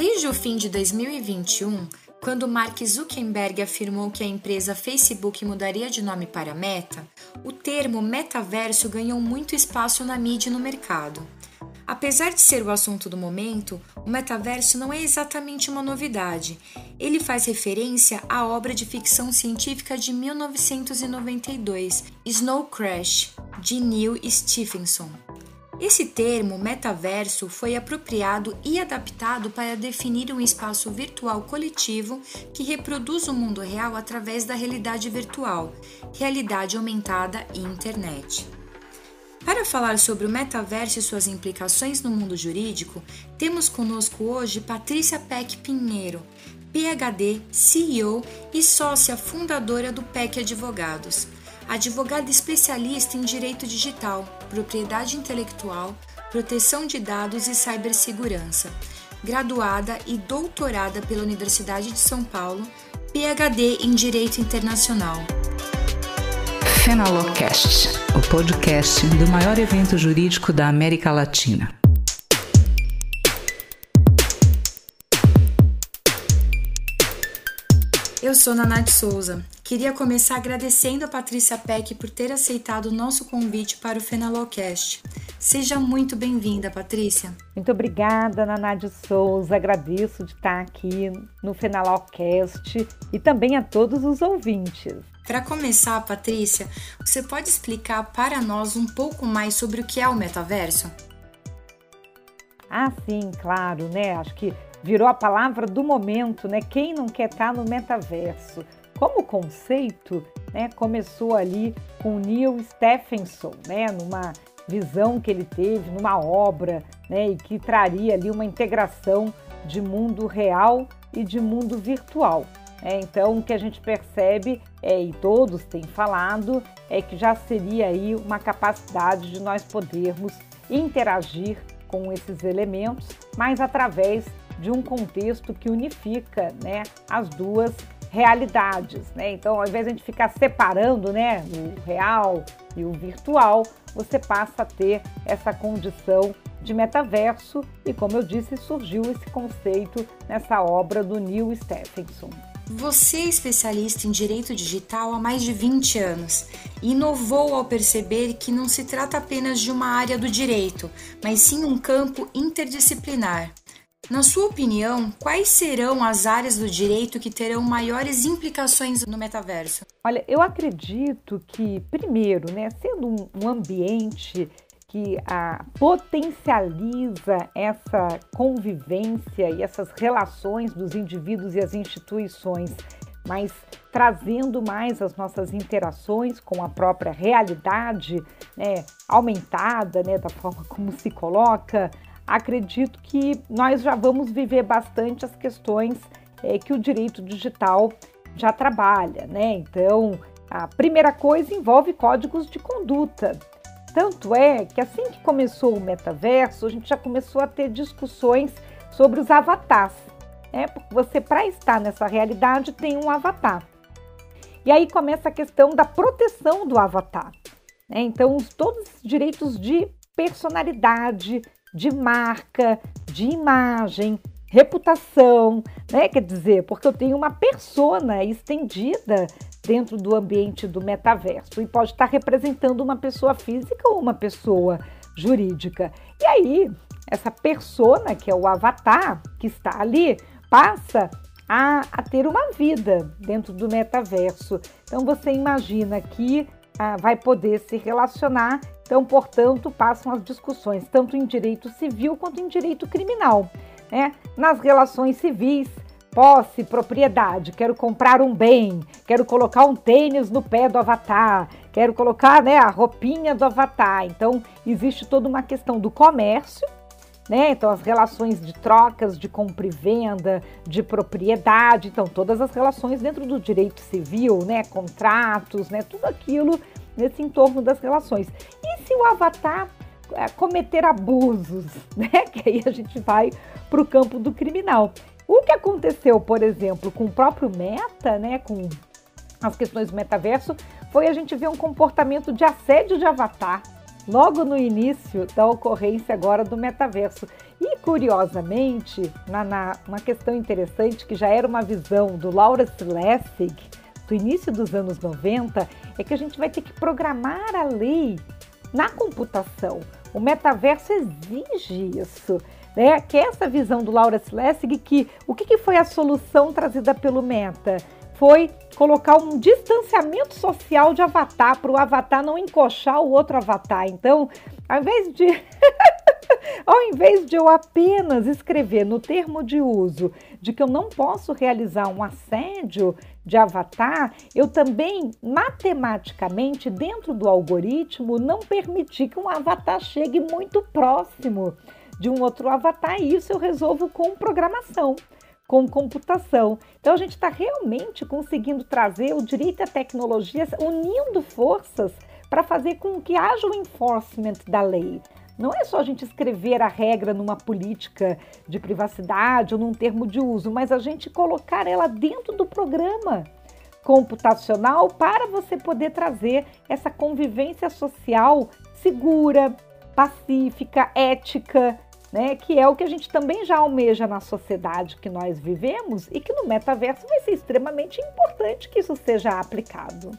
Desde o fim de 2021, quando Mark Zuckerberg afirmou que a empresa Facebook mudaria de nome para Meta, o termo metaverso ganhou muito espaço na mídia e no mercado. Apesar de ser o assunto do momento, o metaverso não é exatamente uma novidade. Ele faz referência à obra de ficção científica de 1992, Snow Crash, de Neil Stephenson. Esse termo, metaverso, foi apropriado e adaptado para definir um espaço virtual coletivo que reproduz o mundo real através da realidade virtual, realidade aumentada e internet. Para falar sobre o metaverso e suas implicações no mundo jurídico, temos conosco hoje Patrícia Peck Pinheiro, PhD, CEO e sócia fundadora do PEC Advogados advogada especialista em direito digital, propriedade intelectual, proteção de dados e cibersegurança, graduada e doutorada pela Universidade de São Paulo, PhD em Direito Internacional. Fenalocast, o podcast do maior evento jurídico da América Latina. Eu sou Nanate Souza. Queria começar agradecendo a Patrícia Peck por ter aceitado o nosso convite para o Fenalocast. Seja muito bem-vinda, Patrícia. Muito obrigada, Nanádia Souza. Agradeço de estar aqui no Fenalocast e também a todos os ouvintes. Para começar, Patrícia, você pode explicar para nós um pouco mais sobre o que é o metaverso? Ah, sim, claro, né? Acho que virou a palavra do momento, né? Quem não quer estar no metaverso? Como conceito, né, começou ali com Neil Stephenson, né, numa visão que ele teve, numa obra, né, e que traria ali uma integração de mundo real e de mundo virtual. É, então, o que a gente percebe, é, e todos têm falado, é que já seria aí uma capacidade de nós podermos interagir com esses elementos, mas através de um contexto que unifica né, as duas realidades. Né? Então, ao invés de a gente ficar separando né, o real e o virtual, você passa a ter essa condição de metaverso e, como eu disse, surgiu esse conceito nessa obra do Neil Stephenson. Você é especialista em direito digital há mais de 20 anos e inovou ao perceber que não se trata apenas de uma área do direito, mas sim um campo interdisciplinar. Na sua opinião, quais serão as áreas do direito que terão maiores implicações no metaverso? Olha, eu acredito que, primeiro, né, sendo um, ambiente que a, potencializa essa convivência e essas relações dos indivíduos e as instituições, mas trazendo mais as nossas interações com a própria realidade né, aumentada, né, da forma como se coloca, acredito que nós já vamos viver bastante as questões é, que o direito digital já trabalha, né? Então, a primeira coisa envolve códigos de conduta. Tanto é que assim que começou o metaverso, a gente já começou a ter discussões sobre os avatares. Né? Porque você, para estar nessa realidade, tem um avatar. E aí começa a questão da proteção do avatar. Né? Então, todos os direitos de personalidade, de marca, de imagem, reputação, né? Quer dizer, porque eu tenho uma persona estendida dentro do ambiente do metaverso e pode estar representando uma pessoa física ou uma pessoa jurídica. E aí, essa persona, que é o avatar que está ali, passa a, a ter uma vida dentro do metaverso. Então, você imagina que ah, vai poder se relacionar então, portanto, passam as discussões tanto em direito civil quanto em direito criminal. Né? Nas relações civis, posse, propriedade, quero comprar um bem, quero colocar um tênis no pé do avatar, quero colocar né, a roupinha do avatar. Então, existe toda uma questão do comércio, né? Então, as relações de trocas, de compra e venda, de propriedade, então, todas as relações dentro do direito civil, né? Contratos, né? Tudo aquilo nesse entorno das relações. E se o avatar é, cometer abusos, né? Que aí a gente vai para o campo do criminal. O que aconteceu, por exemplo, com o próprio Meta, né? Com as questões do metaverso, foi a gente ver um comportamento de assédio de avatar logo no início da ocorrência agora do metaverso. E curiosamente, na, na, uma questão interessante que já era uma visão do Laura Lessig, do início dos anos 90, é que a gente vai ter que programar a lei na computação. O metaverso exige isso. Né? Que é essa visão do Laura Lessig que o que, que foi a solução trazida pelo Meta? Foi colocar um distanciamento social de avatar para o avatar não encoxar o outro avatar. Então, ao invés de Ao invés de eu apenas escrever no termo de uso de que eu não posso realizar um assédio de avatar, eu também matematicamente, dentro do algoritmo, não permitir que um avatar chegue muito próximo de um outro avatar, e isso eu resolvo com programação com computação. Então a gente está realmente conseguindo trazer o direito à tecnologia, unindo forças para fazer com que haja o enforcement da lei. Não é só a gente escrever a regra numa política de privacidade ou num termo de uso, mas a gente colocar ela dentro do programa computacional para você poder trazer essa convivência social segura, pacífica, ética, né? Que é o que a gente também já almeja na sociedade que nós vivemos e que no metaverso vai ser extremamente importante que isso seja aplicado.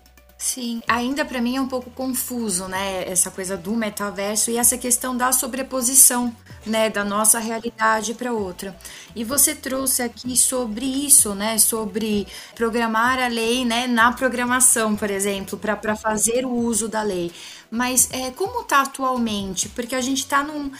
Sim, ainda para mim é um pouco confuso, né, essa coisa do metaverso e essa questão da sobreposição, né, da nossa realidade para outra. E você trouxe aqui sobre isso, né, sobre programar a lei, né, na programação, por exemplo, para fazer o uso da lei. Mas é, como está atualmente? Porque a gente está num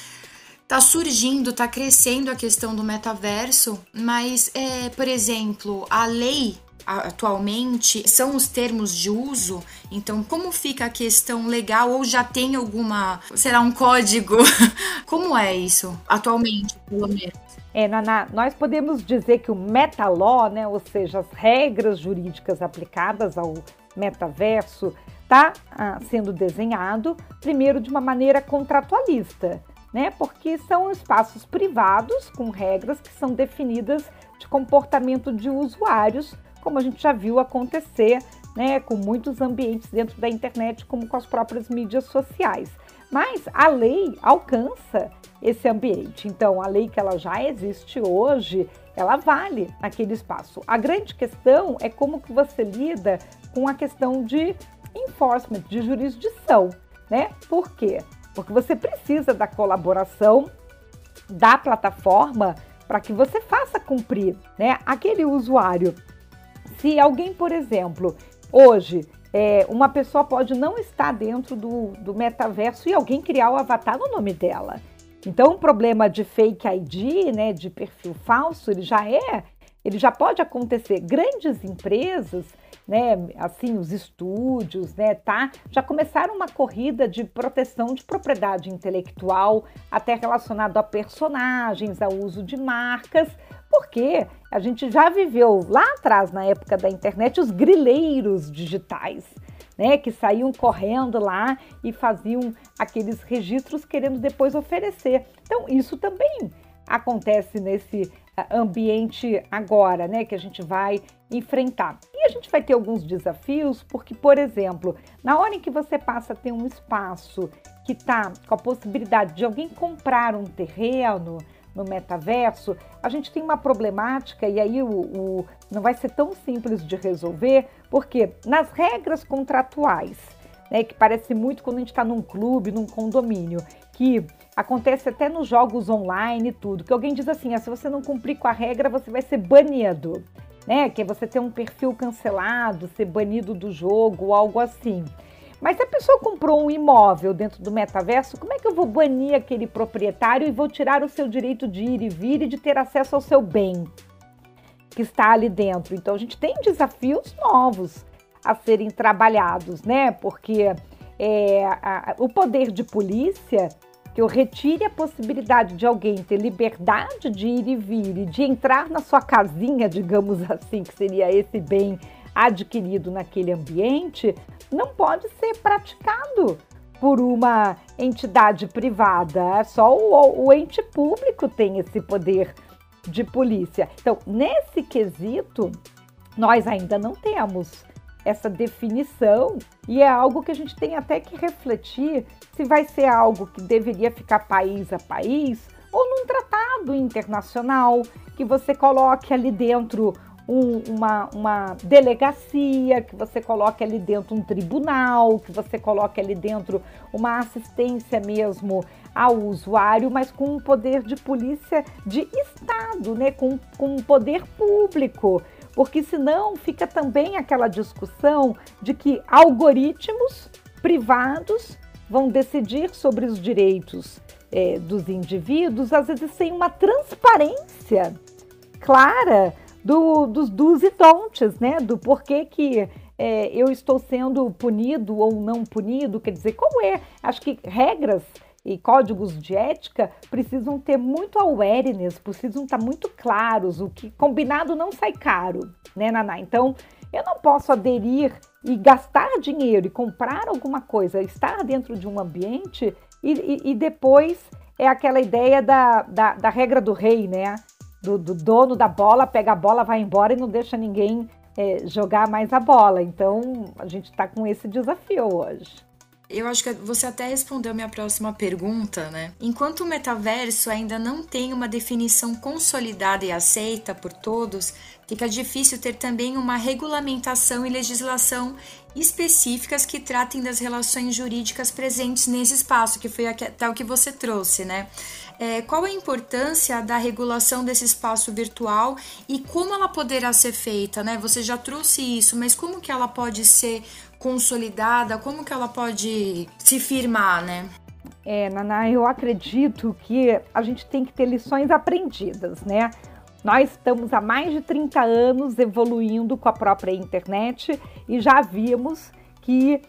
tá surgindo, tá crescendo a questão do metaverso, mas, é, por exemplo, a lei atualmente são os termos de uso. Então, como fica a questão legal ou já tem alguma, será um código? como é isso atualmente, pelo menos? É, Naná, nós podemos dizer que o metalaw, né, ou seja, as regras jurídicas aplicadas ao metaverso, está ah, sendo desenhado primeiro de uma maneira contratualista, né, porque são espaços privados com regras que são definidas de comportamento de usuários como a gente já viu acontecer né, com muitos ambientes dentro da internet, como com as próprias mídias sociais. Mas a lei alcança esse ambiente. Então, a lei que ela já existe hoje, ela vale aquele espaço. A grande questão é como que você lida com a questão de enforcement, de jurisdição, né? Por quê? Porque você precisa da colaboração da plataforma para que você faça cumprir, né? Aquele usuário se alguém, por exemplo, hoje é, uma pessoa pode não estar dentro do, do metaverso e alguém criar o avatar no nome dela. Então, o problema de fake ID, né, de perfil falso, ele já é, ele já pode acontecer. Grandes empresas né, assim, os estúdios, né, tá? Já começaram uma corrida de proteção de propriedade intelectual, até relacionado a personagens, ao uso de marcas, porque a gente já viveu lá atrás, na época da internet, os grileiros digitais. Né, que saíam correndo lá e faziam aqueles registros querendo depois oferecer. Então, isso também acontece nesse ambiente agora, né, que a gente vai enfrentar. E a gente vai ter alguns desafios, porque, por exemplo, na hora em que você passa a ter um espaço que está com a possibilidade de alguém comprar um terreno no metaverso, a gente tem uma problemática e aí o, o não vai ser tão simples de resolver, porque nas regras contratuais, né, que parece muito quando a gente está num clube, num condomínio, que acontece até nos jogos online e tudo, que alguém diz assim, ah, se você não cumprir com a regra, você vai ser banido, né? Que é você ter um perfil cancelado, ser banido do jogo, algo assim. Mas se a pessoa comprou um imóvel dentro do metaverso, como é que eu vou banir aquele proprietário e vou tirar o seu direito de ir e vir e de ter acesso ao seu bem que está ali dentro? Então a gente tem desafios novos a serem trabalhados, né? Porque é, a, o poder de polícia que eu retire a possibilidade de alguém ter liberdade de ir e vir e de entrar na sua casinha, digamos assim, que seria esse bem adquirido naquele ambiente, não pode ser praticado por uma entidade privada. Só o, o ente público tem esse poder de polícia. Então, nesse quesito, nós ainda não temos essa definição e é algo que a gente tem até que refletir se vai ser algo que deveria ficar país a país ou num tratado internacional, que você coloque ali dentro um, uma, uma delegacia, que você coloque ali dentro um tribunal, que você coloque ali dentro uma assistência mesmo ao usuário, mas com um poder de polícia de Estado, né? com, com um poder público. Porque senão fica também aquela discussão de que algoritmos privados vão decidir sobre os direitos é, dos indivíduos, às vezes sem uma transparência clara do, dos dos e don'ts, né? Do porquê que é, eu estou sendo punido ou não punido, quer dizer, qual é? Acho que regras e códigos de ética precisam ter muito awareness, precisam estar muito claros, o que combinado não sai caro, né, Naná? Então, eu não posso aderir e gastar dinheiro e comprar alguma coisa, estar dentro de um ambiente e, e, e depois é aquela ideia da, da, da regra do rei, né? Do, do, dono da bola, pega a bola, vai embora e não deixa ninguém é, jogar mais a bola. Então, a gente está com esse desafio hoje. Eu acho que você até respondeu minha próxima pergunta, né? Enquanto o metaverso ainda não tem uma definição consolidada e aceita por todos, fica difícil ter também uma regulamentação e legislação específicas que tratem das relações jurídicas presentes nesse espaço, que foi até o que você trouxe, né? É, qual a importância da regulação desse espaço virtual e como ela poderá ser feita, né? Você já trouxe isso, mas como que ela pode ser consolidada? Como que ela pode se firmar, né? É, Naná, eu acredito que a gente tem que ter lições aprendidas, né? Nós estamos há mais de 30 anos evoluindo com a própria internet e já vimos que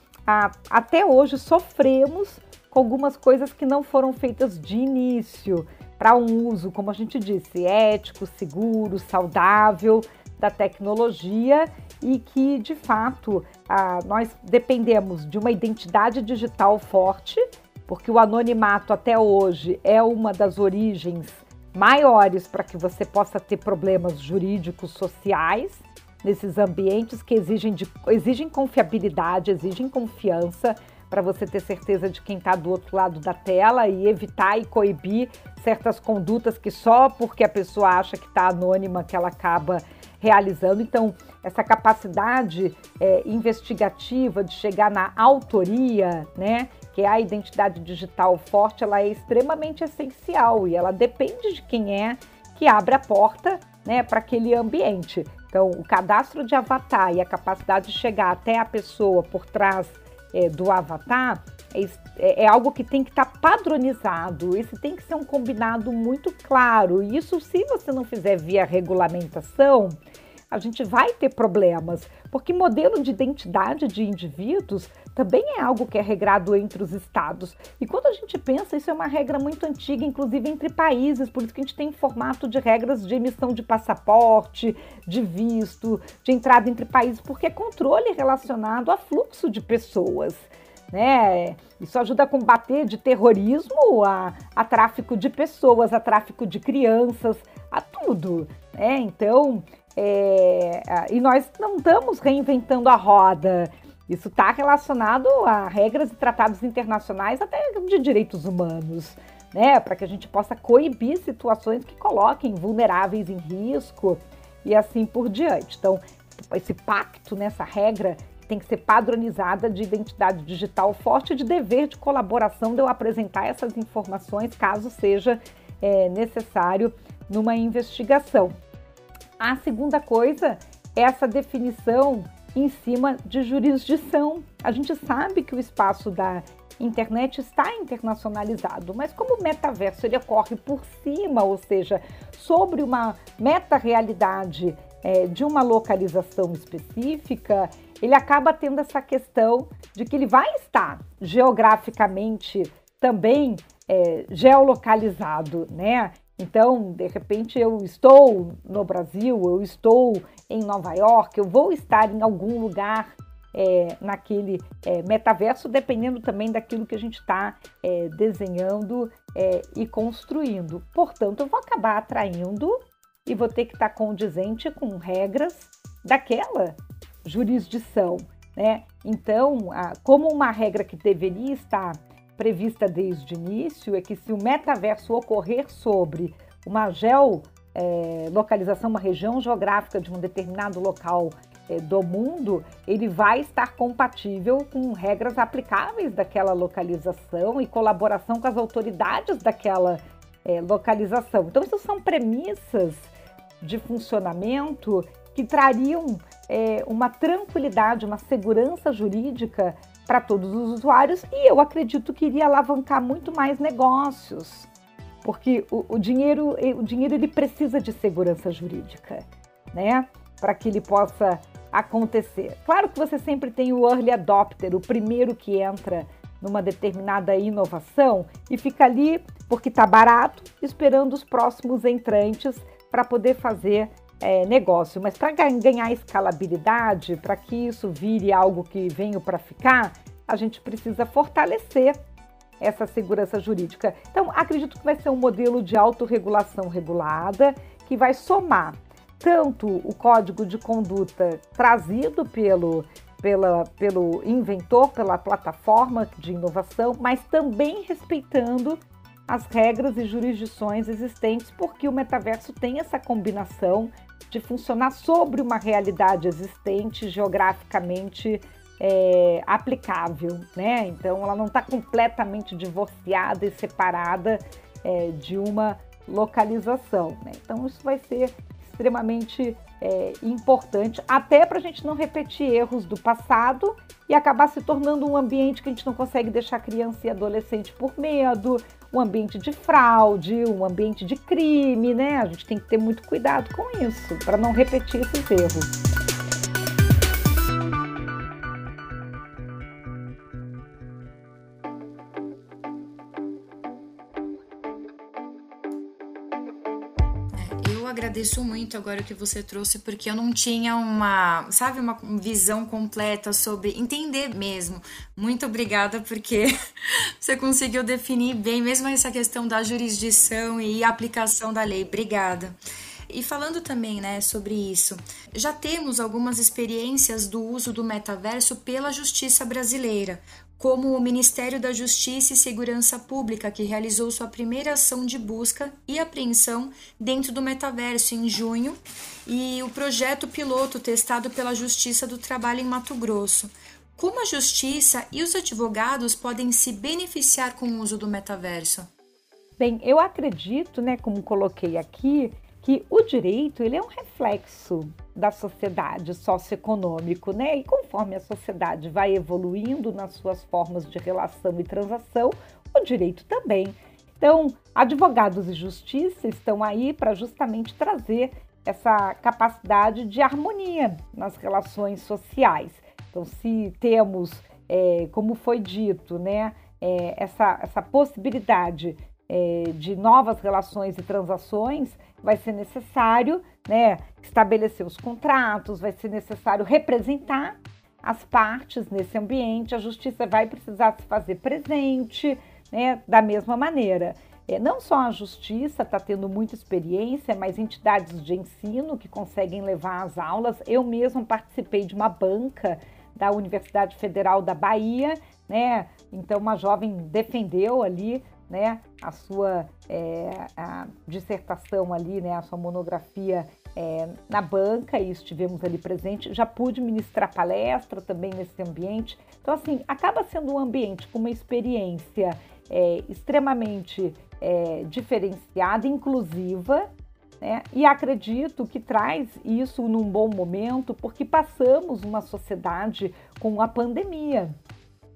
até hoje sofremos com algumas coisas que não foram feitas de início para um uso, como a gente disse, ético, seguro, saudável da tecnologia e que, de fato, nós dependemos de uma identidade digital forte, porque o anonimato até hoje é uma das origens maiores para que você possa ter problemas jurídicos sociais nesses ambientes que exigem, de, exigem confiabilidade, exigem confiança para você ter certeza de quem está do outro lado da tela e evitar e coibir certas condutas que só porque a pessoa acha que está anônima que ela acaba realizando. Então, essa capacidade é, investigativa de chegar na autoria, né, que é a identidade digital forte, ela é extremamente essencial e ela depende de quem é que abre a porta né, para aquele ambiente. Então, o cadastro de avatar e a capacidade de chegar até a pessoa por trás é, do avatar é, é, é, algo que tem que estar tá padronizado. Isso tem que ser um combinado muito claro. Isso, se você não fizer via regulamentação, a gente vai ter problemas, porque modelo de identidade de indivíduos também é algo que é regrado entre os estados. E quando a gente pensa, isso é uma regra muito antiga, inclusive entre países, por isso que a gente tem formato de regras de emissão de passaporte, de visto, de entrada entre países, porque é controle relacionado a fluxo de pessoas. Né? Isso ajuda a combater de terrorismo a, a tráfico de pessoas, a tráfico de crianças, a tudo. Né? Então, é, e nós não estamos reinventando a roda. Isso está relacionado a regras e tratados internacionais, até de direitos humanos, né? Para que a gente possa coibir situações que coloquem vulneráveis em risco e assim por diante. Então, esse pacto nessa regra tem que ser padronizada de identidade digital forte de dever de colaboração de eu apresentar essas informações caso seja é, necessário numa investigação. A segunda coisa é essa definição em cima de jurisdição. A gente sabe que o espaço da internet está internacionalizado, mas como o metaverso ele ocorre por cima, ou seja, sobre uma meta-realidade é, de uma localização específica, ele acaba tendo essa questão de que ele vai estar geograficamente também é, geolocalizado, né? Então, de repente, eu estou no Brasil, eu estou em Nova York, eu vou estar em algum lugar é, naquele é, metaverso, dependendo também daquilo que a gente está é, desenhando é, e construindo. Portanto, eu vou acabar atraindo e vou ter que estar condizente com regras daquela jurisdição. Né? Então, a, como uma regra que deveria estar prevista desde o início é que se o metaverso ocorrer sobre uma geolocalização, é, uma região geográfica de um determinado local é, do mundo, ele vai estar compatível com regras aplicáveis daquela localização e colaboração com as autoridades daquela é, localização. Então, isso são premissas de funcionamento que trariam uma tranquilidade, uma segurança jurídica para todos os usuários e eu acredito que iria alavancar muito mais negócios, porque o, o dinheiro, o dinheiro ele precisa de segurança jurídica, né? Para que ele possa acontecer. Claro que você sempre tem o early adopter, o primeiro que entra numa determinada inovação e fica ali porque está barato, esperando os próximos entrantes para poder fazer é, negócio. Mas para ganhar escalabilidade, para que isso vire algo que venha para ficar, a gente precisa fortalecer essa segurança jurídica. Então, acredito que vai ser um modelo de autorregulação regulada que vai somar tanto o código de conduta trazido pelo, pela, pelo inventor, pela plataforma de inovação, mas também respeitando as regras e jurisdições existentes, porque o metaverso tem essa combinação de funcionar sobre uma realidade existente geograficamente é, aplicável, né? Então ela não está completamente divorciada e separada é, de uma localização. Né? Então isso vai ser extremamente é, importante, até para a gente não repetir erros do passado e acabar se tornando um ambiente que a gente não consegue deixar criança e adolescente por medo, um ambiente de fraude, um ambiente de crime, né? A gente tem que ter muito cuidado com isso para não repetir esses erros. Agradeço muito agora que você trouxe, porque eu não tinha uma, sabe, uma visão completa sobre entender mesmo. Muito obrigada, porque você conseguiu definir bem mesmo essa questão da jurisdição e aplicação da lei. Obrigada. E falando também, né, sobre isso, já temos algumas experiências do uso do metaverso pela justiça brasileira, como o Ministério da Justiça e Segurança Pública, que realizou sua primeira ação de busca e apreensão dentro do metaverso em junho, e o projeto piloto testado pela Justiça do Trabalho em Mato Grosso. Como a justiça e os advogados podem se beneficiar com o uso do metaverso? Bem, eu acredito, né, como coloquei aqui, que o direito ele é um reflexo da sociedade socioeconômico, né? E conforme a sociedade vai evoluindo nas suas formas de relação e transação, o direito também. Então, advogados e justiça estão aí para justamente trazer essa capacidade de harmonia nas relações sociais. Então, se temos, é, como foi dito, né, é, essa, essa possibilidade é, de novas relações e transações, vai ser necessário né, estabelecer os contratos, vai ser necessário representar as partes nesse ambiente, a justiça vai precisar se fazer presente né, da mesma maneira. É, não só a justiça está tendo muita experiência, mas entidades de ensino que conseguem levar as aulas. Eu mesmo participei de uma banca da Universidade Federal da Bahia, né? Então uma jovem defendeu ali né, a sua é, a dissertação ali, né, a sua monografia é, na banca e estivemos ali presente. Já pude ministrar palestra também nesse ambiente. Então, assim, acaba sendo um ambiente com uma experiência é, extremamente diferenciada, inclusiva, né? E acredito que traz isso num bom momento, porque passamos uma sociedade com a pandemia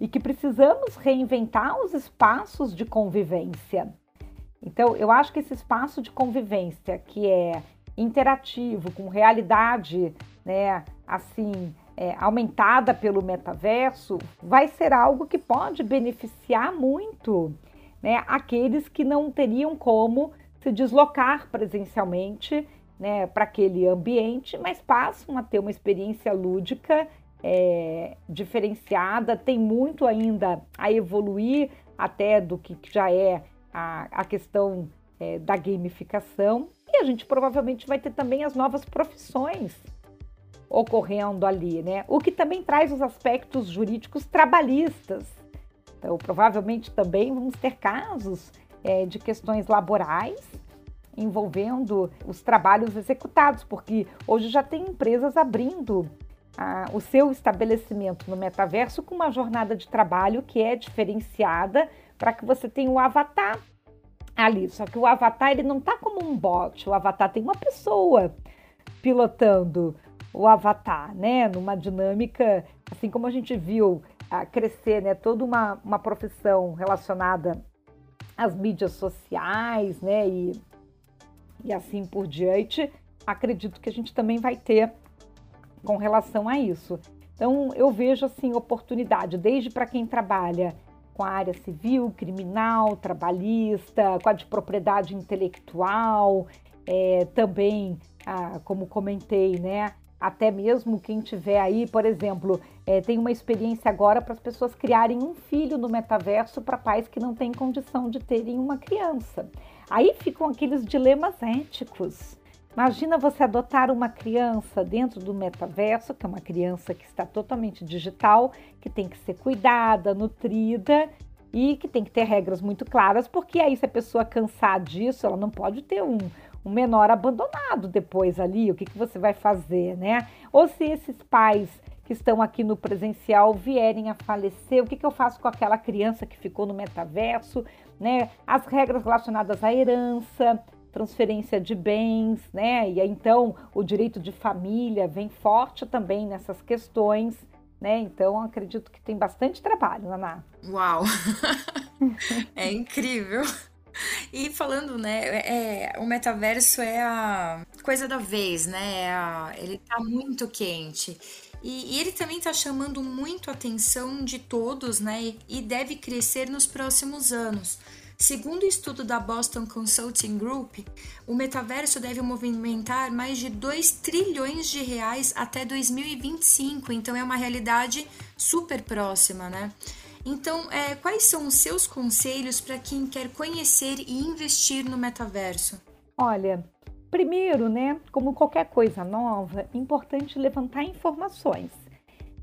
e que precisamos reinventar os espaços de convivência. Então, eu acho que esse espaço de convivência que é interativo, com realidade, né, assim, é, aumentada pelo metaverso, vai ser algo que pode beneficiar muito, né, aqueles que não teriam como se deslocar presencialmente, né, para aquele ambiente, mas passam a ter uma experiência lúdica é, diferenciada, tem muito ainda a evoluir até do que já é a, a questão é, da gamificação. E a gente provavelmente vai ter também as novas profissões ocorrendo ali, né? O que também traz os aspectos jurídicos trabalhistas. Então, provavelmente também vamos ter casos é, de questões laborais envolvendo os trabalhos executados, porque hoje já tem empresas abrindo ah, o seu estabelecimento no metaverso com uma jornada de trabalho que é diferenciada para que você tenha um avatar ali. Só que o avatar ele não está como um bot, o avatar tem uma pessoa pilotando o avatar, né? Numa dinâmica, assim como a gente viu a crescer, né? Toda uma, uma profissão relacionada às mídias sociais, né? E, e assim por diante, acredito que a gente também vai ter com relação a isso. Então, eu vejo assim oportunidade, desde para quem trabalha com a área civil, criminal, trabalhista, com a de propriedade intelectual, é, também, ah, como comentei, né? Até mesmo quem tiver aí, por exemplo, é, tem uma experiência agora para as pessoas criarem um filho no metaverso para pais que não têm condição de terem uma criança. Aí ficam aqueles dilemas éticos. Imagina você adotar uma criança dentro do metaverso, que é uma criança que está totalmente digital, que tem que ser cuidada, nutrida e que tem que ter regras muito claras, porque aí se a pessoa cansar disso, ela não pode ter um, um menor abandonado depois ali, o que, que você vai fazer, né? Ou se esses pais que estão aqui no presencial vierem a falecer, o que, que eu faço com aquela criança que ficou no metaverso, né? As regras relacionadas à herança, transferência de bens, né? E então o direito de família vem forte também nessas questões, né? Então acredito que tem bastante trabalho, Naná. Uau! é incrível. E falando, né, é, o metaverso é a coisa da vez, né? É a, ele tá muito quente. E, e, ele também está chamando muito a atenção de todos, né? E deve crescer nos próximos anos. Segundo o estudo da Boston Consulting Group, o metaverso deve movimentar mais de 2 trilhões de reais até 2025, então é uma realidade super próxima, né? Então, é, quais são os seus conselhos para quem quer conhecer e investir no metaverso? Olha, primeiro, né, como qualquer coisa nova, é importante levantar informações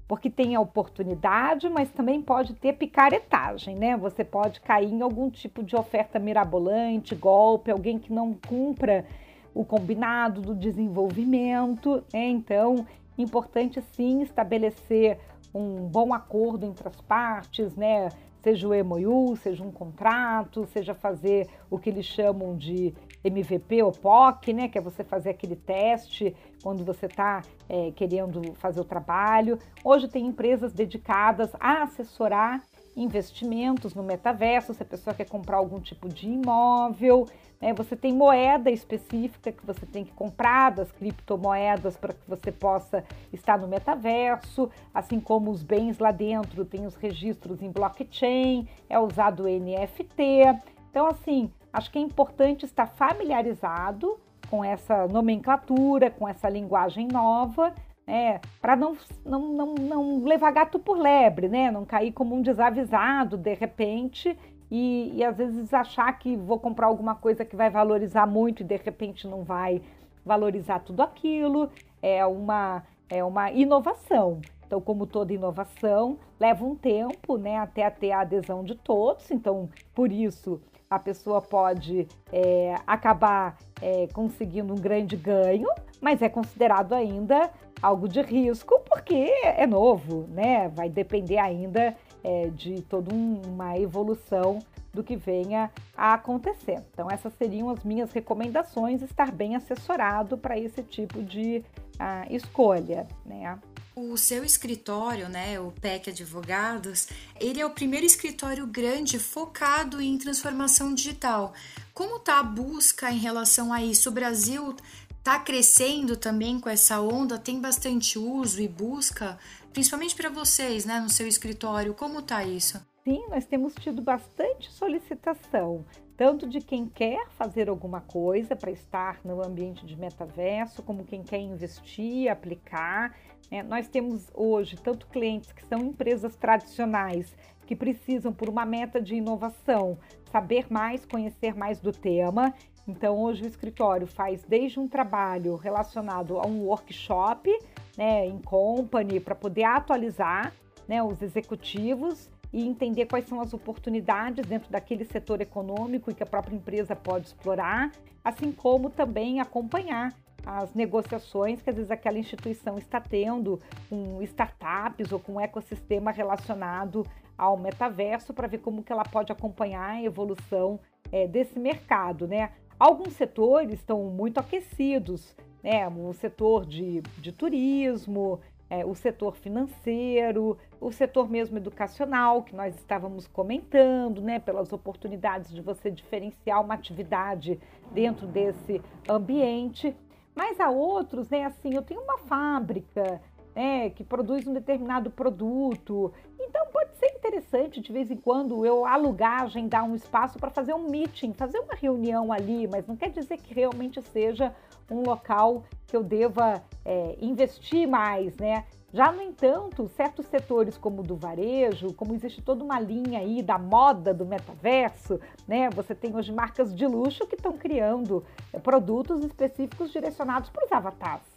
porque tem a oportunidade, mas também pode ter picaretagem, né? Você pode cair em algum tipo de oferta mirabolante, golpe, alguém que não cumpra o combinado do desenvolvimento, né? Então, importante sim estabelecer um bom acordo entre as partes, né? Seja o MOU, seja um contrato, seja fazer o que eles chamam de MVP ou POC, né? Que é você fazer aquele teste quando você está é, querendo fazer o trabalho. Hoje tem empresas dedicadas a assessorar investimentos no metaverso, se a pessoa quer comprar algum tipo de imóvel, né? você tem moeda específica que você tem que comprar das criptomoedas para que você possa estar no metaverso, assim como os bens lá dentro, tem os registros em blockchain, é usado o NFT. Então, assim, Acho que é importante estar familiarizado com essa nomenclatura, com essa linguagem nova, né, para não, não, não, não levar gato por lebre, né, não cair como um desavisado de repente e, e às vezes achar que vou comprar alguma coisa que vai valorizar muito e de repente não vai valorizar tudo aquilo. É uma, é uma inovação. Então, como toda inovação, leva um tempo né, até ter a adesão de todos. Então, por isso, a pessoa pode é, acabar é, conseguindo um grande ganho, mas é considerado ainda algo de risco porque é novo, né? Vai depender ainda é, de toda um, uma evolução do que venha a acontecer. Então, essas seriam as minhas recomendações: estar bem assessorado para esse tipo de uh, escolha, né? O seu escritório, né, o PEC Advogados, ele é o primeiro escritório grande focado em transformação digital. Como está a busca em relação a isso? O Brasil está crescendo também com essa onda, tem bastante uso e busca, principalmente para vocês, né, no seu escritório. Como está isso? Sim, nós temos tido bastante solicitação tanto de quem quer fazer alguma coisa para estar no ambiente de metaverso, como quem quer investir, aplicar. Né? Nós temos hoje tanto clientes que são empresas tradicionais que precisam, por uma meta de inovação, saber mais, conhecer mais do tema. Então, hoje o escritório faz desde um trabalho relacionado a um workshop né, em company para poder atualizar né, os executivos e entender quais são as oportunidades dentro daquele setor econômico e que a própria empresa pode explorar, assim como também acompanhar as negociações que às vezes aquela instituição está tendo com startups ou com um ecossistema relacionado ao metaverso para ver como que ela pode acompanhar a evolução é, desse mercado, né? Alguns setores estão muito aquecidos, né? O setor de, de turismo, é, o setor financeiro, o setor mesmo educacional, que nós estávamos comentando, né? Pelas oportunidades de você diferenciar uma atividade dentro desse ambiente. Mas há outros, né? Assim, eu tenho uma fábrica né, que produz um determinado produto. Então pode ser interessante de vez em quando eu alugar, agendar um espaço para fazer um meeting, fazer uma reunião ali, mas não quer dizer que realmente seja um local que eu deva é, investir mais, né? Já, no entanto, certos setores como o do varejo, como existe toda uma linha aí da moda do metaverso, né? Você tem hoje marcas de luxo que estão criando é, produtos específicos direcionados para os avatares.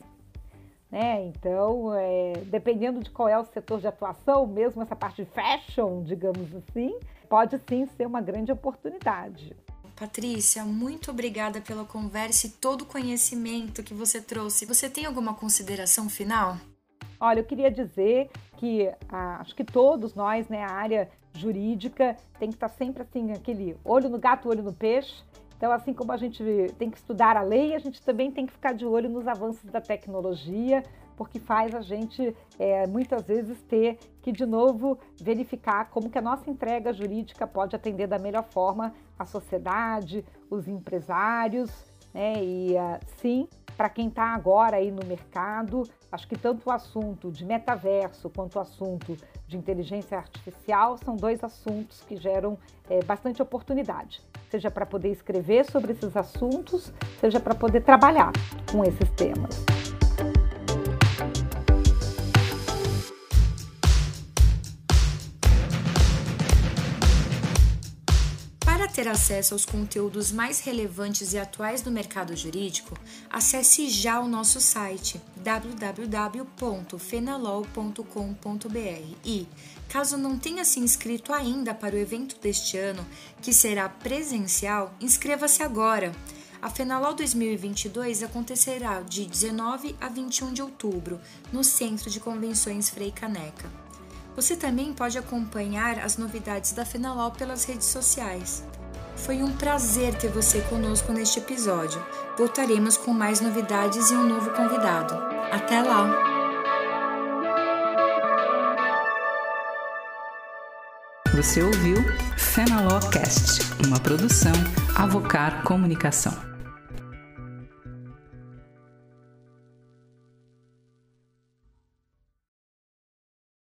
Né? Então, é, dependendo de qual é o setor de atuação, mesmo essa parte de fashion, digamos assim, pode sim ser uma grande oportunidade. Patrícia, muito obrigada pela conversa e todo o conhecimento que você trouxe. Você tem alguma consideração final? Olha, eu queria dizer que ah, acho que todos nós, né, a área jurídica, tem que estar sempre assim, aquele olho no gato, olho no peixe, então, assim como a gente tem que estudar a lei, a gente também tem que ficar de olho nos avanços da tecnologia, porque faz a gente é, muitas vezes ter que de novo verificar como que a nossa entrega jurídica pode atender da melhor forma a sociedade, os empresários, né? E uh, sim, para quem está agora aí no mercado, acho que tanto o assunto de metaverso quanto o assunto de inteligência artificial são dois assuntos que geram é, bastante oportunidade seja para poder escrever sobre esses assuntos, seja para poder trabalhar com esses temas. Ter acesso aos conteúdos mais relevantes e atuais do mercado jurídico, acesse já o nosso site www.fenalol.com.br e, caso não tenha se inscrito ainda para o evento deste ano, que será presencial, inscreva-se agora. A Fenalol 2022 acontecerá de 19 a 21 de outubro, no Centro de Convenções Frei Caneca. Você também pode acompanhar as novidades da Fenalol pelas redes sociais. Foi um prazer ter você conosco neste episódio. Voltaremos com mais novidades e um novo convidado. Até lá! Você ouviu Fenalocast, uma produção Avocar Comunicação.